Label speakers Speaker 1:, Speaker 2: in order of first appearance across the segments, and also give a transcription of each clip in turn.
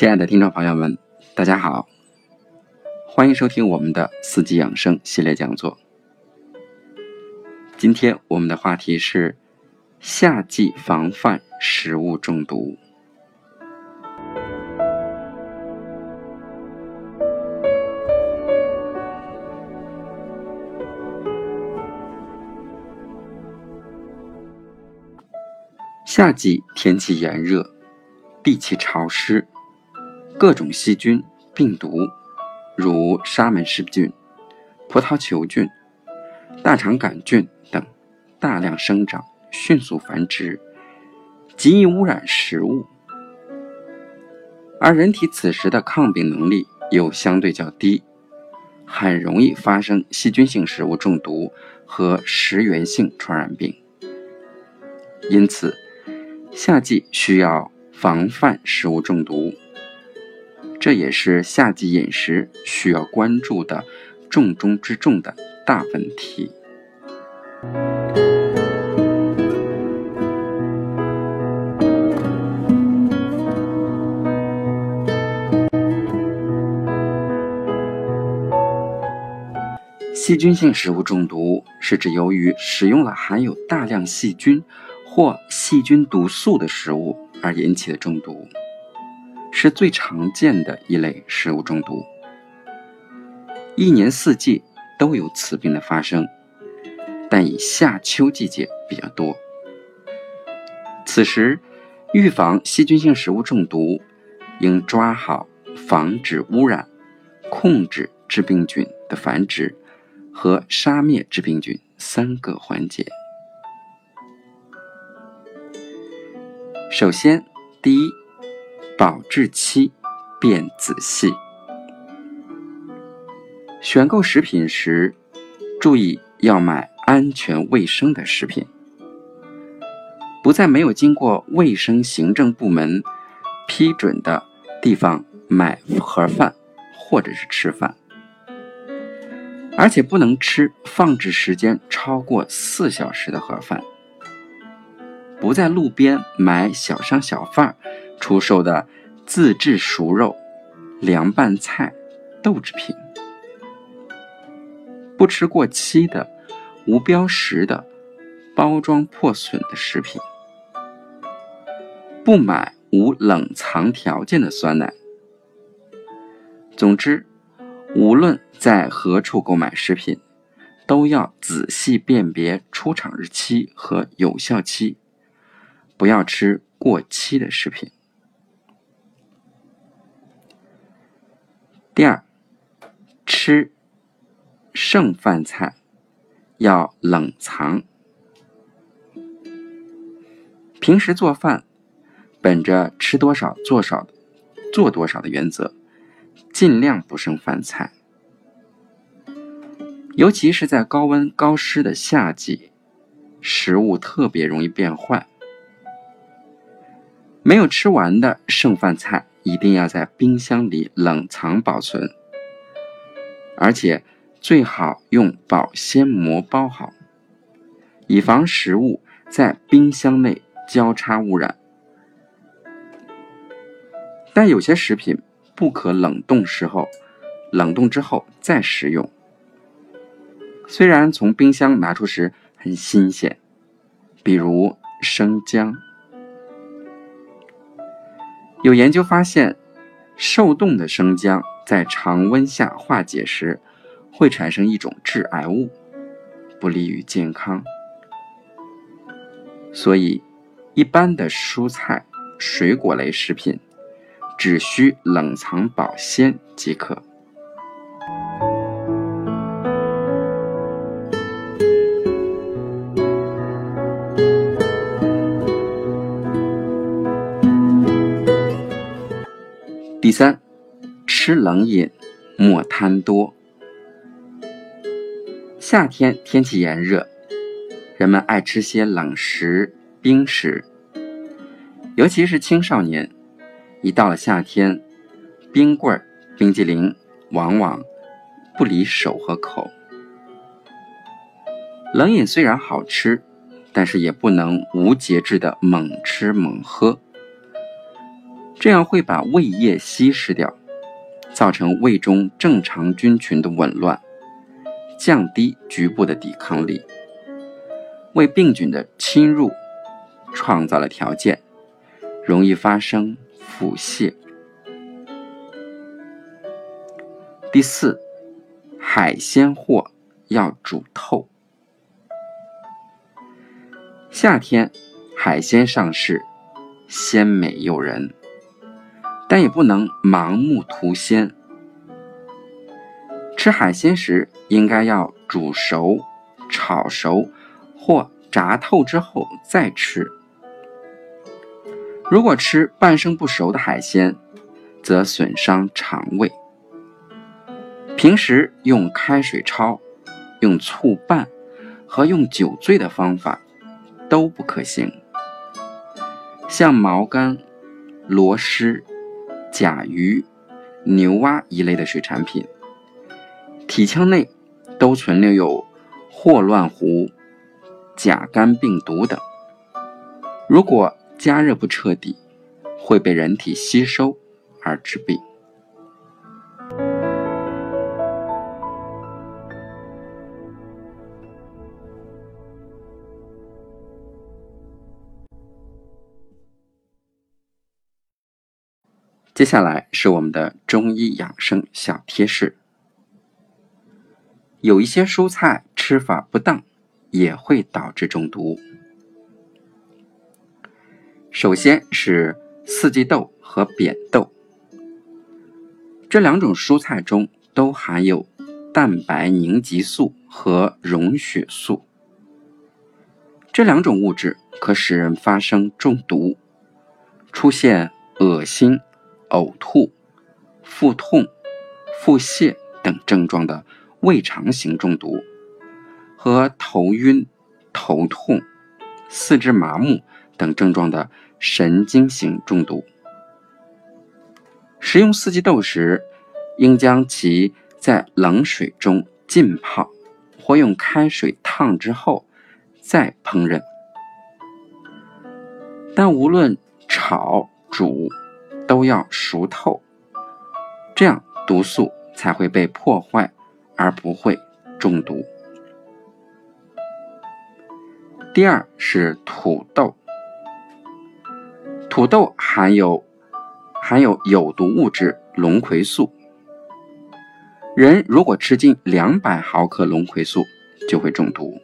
Speaker 1: 亲爱的听众朋友们，大家好，欢迎收听我们的四季养生系列讲座。今天我们的话题是夏季防范食物中毒。夏季天气炎热，地气潮湿。各种细菌、病毒，如沙门氏菌、葡萄球菌、大肠杆菌等，大量生长、迅速繁殖，极易污染食物。而人体此时的抗病能力又相对较低，很容易发生细菌性食物中毒和食源性传染病。因此，夏季需要防范食物中毒。这也是夏季饮食需要关注的重中之重的大问题。细菌性食物中毒是指由于使用了含有大量细菌或细菌毒素的食物而引起的中毒。是最常见的一类食物中毒，一年四季都有此病的发生，但以夏秋季节比较多。此时，预防细菌性食物中毒，应抓好防止污染、控制致病菌的繁殖和杀灭致病菌三个环节。首先，第一。保质期变仔细，选购食品时注意要买安全卫生的食品，不在没有经过卫生行政部门批准的地方买盒饭或者是吃饭，而且不能吃放置时间超过四小时的盒饭，不在路边买小商小贩出售的自制熟肉、凉拌菜、豆制品，不吃过期的、无标识的、包装破损的食品，不买无冷藏条件的酸奶。总之，无论在何处购买食品，都要仔细辨别出厂日期和有效期，不要吃过期的食品。第二，吃剩饭菜要冷藏。平时做饭，本着吃多少做少、做多少的原则，尽量不剩饭菜。尤其是在高温高湿的夏季，食物特别容易变坏。没有吃完的剩饭菜。一定要在冰箱里冷藏保存，而且最好用保鲜膜包好，以防食物在冰箱内交叉污染。但有些食品不可冷冻时候，冷冻之后再食用。虽然从冰箱拿出时很新鲜，比如生姜。有研究发现，受冻的生姜在常温下化解时，会产生一种致癌物，不利于健康。所以，一般的蔬菜、水果类食品，只需冷藏保鲜即可。第三，吃冷饮莫贪多。夏天天气炎热，人们爱吃些冷食、冰食，尤其是青少年，一到了夏天，冰棍、冰激凌往往不离手和口。冷饮虽然好吃，但是也不能无节制的猛吃猛喝。这样会把胃液稀释掉，造成胃中正常菌群的紊乱，降低局部的抵抗力，为病菌的侵入创造了条件，容易发生腹泻。第四，海鲜货要煮透。夏天海鲜上市，鲜美诱人。但也不能盲目图鲜。吃海鲜时，应该要煮熟、炒熟或炸透之后再吃。如果吃半生不熟的海鲜，则损伤肠胃。平时用开水焯、用醋拌和用酒醉的方法都不可行。像毛干、螺蛳。甲鱼、牛蛙一类的水产品，体腔内都存留有霍乱弧、甲肝病毒等。如果加热不彻底，会被人体吸收而致病。接下来是我们的中医养生小贴士。有一些蔬菜吃法不当，也会导致中毒。首先是四季豆和扁豆，这两种蔬菜中都含有蛋白凝集素和溶血素，这两种物质可使人发生中毒，出现恶心。呕吐、腹痛、腹泻等症状的胃肠型中毒，和头晕、头痛、四肢麻木等症状的神经型中毒。食用四季豆时，应将其在冷水中浸泡，或用开水烫之后再烹饪。但无论炒、煮。都要熟透，这样毒素才会被破坏，而不会中毒。第二是土豆，土豆含有含有有毒物质龙葵素，人如果吃进两百毫克龙葵素，就会中毒，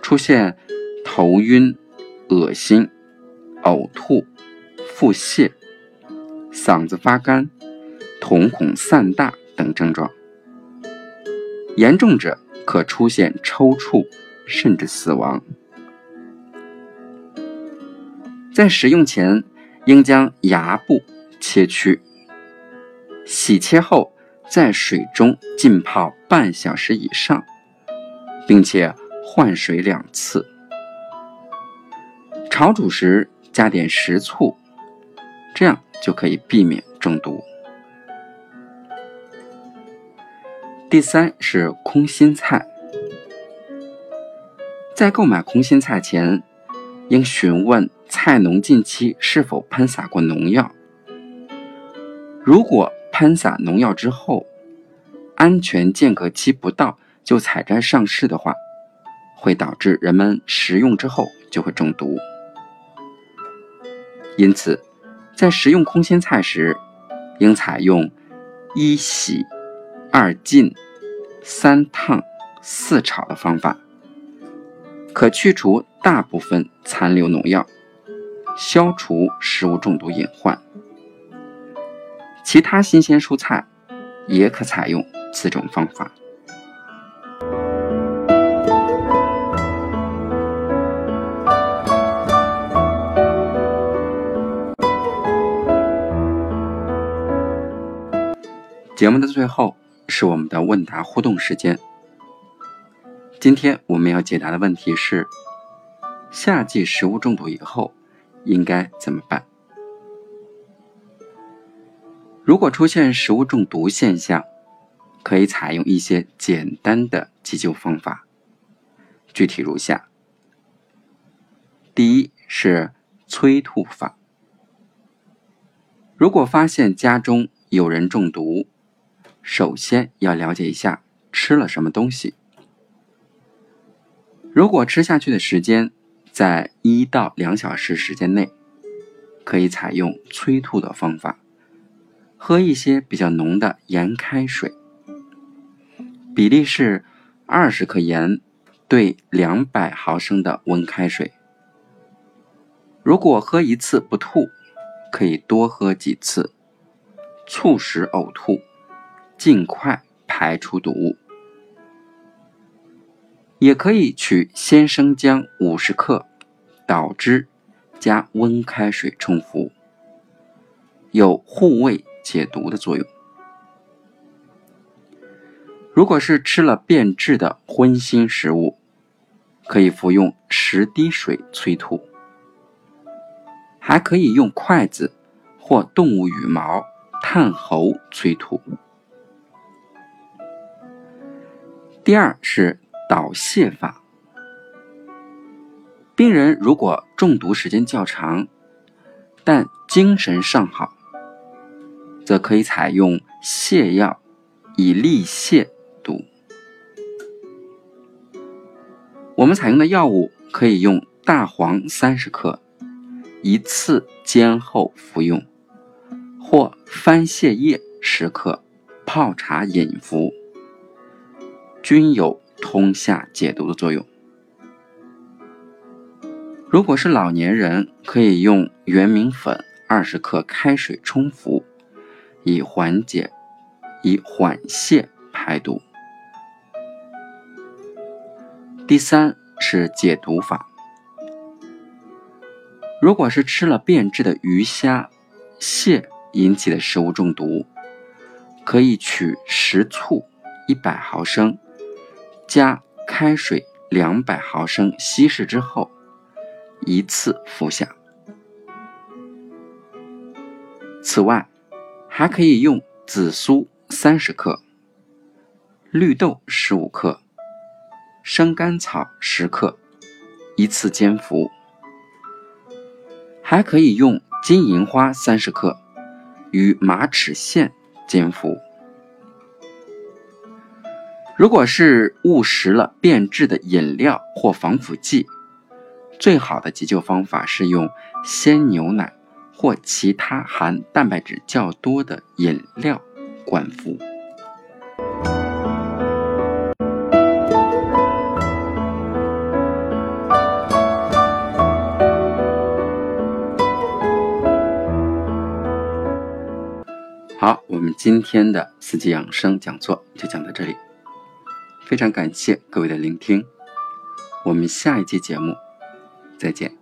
Speaker 1: 出现头晕、恶心、呕吐、腹泻。嗓子发干、瞳孔散大等症状，严重者可出现抽搐，甚至死亡。在食用前，应将芽部切去，洗切后在水中浸泡半小时以上，并且换水两次。炒煮时加点食醋，这样。就可以避免中毒。第三是空心菜，在购买空心菜前，应询问菜农近期是否喷洒过农药。如果喷洒农药之后，安全间隔期不到就采摘上市的话，会导致人们食用之后就会中毒。因此。在食用空心菜时，应采用一洗、二浸、三烫、四炒的方法，可去除大部分残留农药，消除食物中毒隐患。其他新鲜蔬菜也可采用此种方法。节目的最后是我们的问答互动时间。今天我们要解答的问题是：夏季食物中毒以后应该怎么办？如果出现食物中毒现象，可以采用一些简单的急救方法，具体如下：第一是催吐法，如果发现家中有人中毒，首先要了解一下吃了什么东西。如果吃下去的时间在一到两小时时间内，可以采用催吐的方法，喝一些比较浓的盐开水，比例是二十克盐对两百毫升的温开水。如果喝一次不吐，可以多喝几次，促使呕吐，尽快排出毒物。也可以取鲜生姜五十克，捣汁，加温开水冲服，有护胃解毒的作用。如果是吃了变质的荤腥食物，可以服用十滴水催吐。还可以用筷子或动物羽毛探喉催吐。第二是导泻法。病人如果中毒时间较长，但精神尚好，则可以采用泻药以利泻毒。我们采用的药物可以用大黄三十克。一次煎后服用，或番泻叶十克泡茶饮服，均有通下解毒的作用。如果是老年人，可以用圆明粉二十克开水冲服，以缓解、以缓泻排毒。第三是解毒法。如果是吃了变质的鱼虾、蟹引起的食物中毒，可以取食醋一百毫升，加开水两百毫升稀释之后，一次服下。此外，还可以用紫苏三十克、绿豆十五克、生甘草十克，一次煎服。还可以用金银花三十克与马齿苋煎服。如果是误食了变质的饮料或防腐剂，最好的急救方法是用鲜牛奶或其他含蛋白质较多的饮料灌服。好，我们今天的四季养生讲座就讲到这里，非常感谢各位的聆听。我们下一期节目再见。